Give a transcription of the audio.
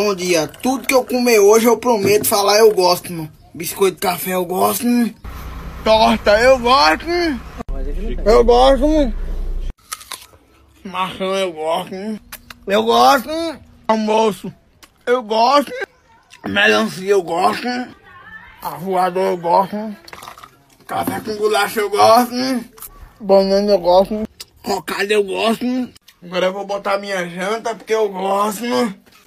Bom dia. Tudo que eu comer hoje eu prometo falar eu gosto, mano. Biscoito de café eu gosto. Mano. Torta eu gosto. Mano. Eu gosto. Mano. Maçã eu gosto. Mano. Eu gosto. Mano. Almoço eu gosto. Melancia eu gosto. Avoador eu gosto. Café com bolacha eu gosto. Banana eu gosto. Cocada eu gosto. Agora eu vou botar minha janta porque eu gosto.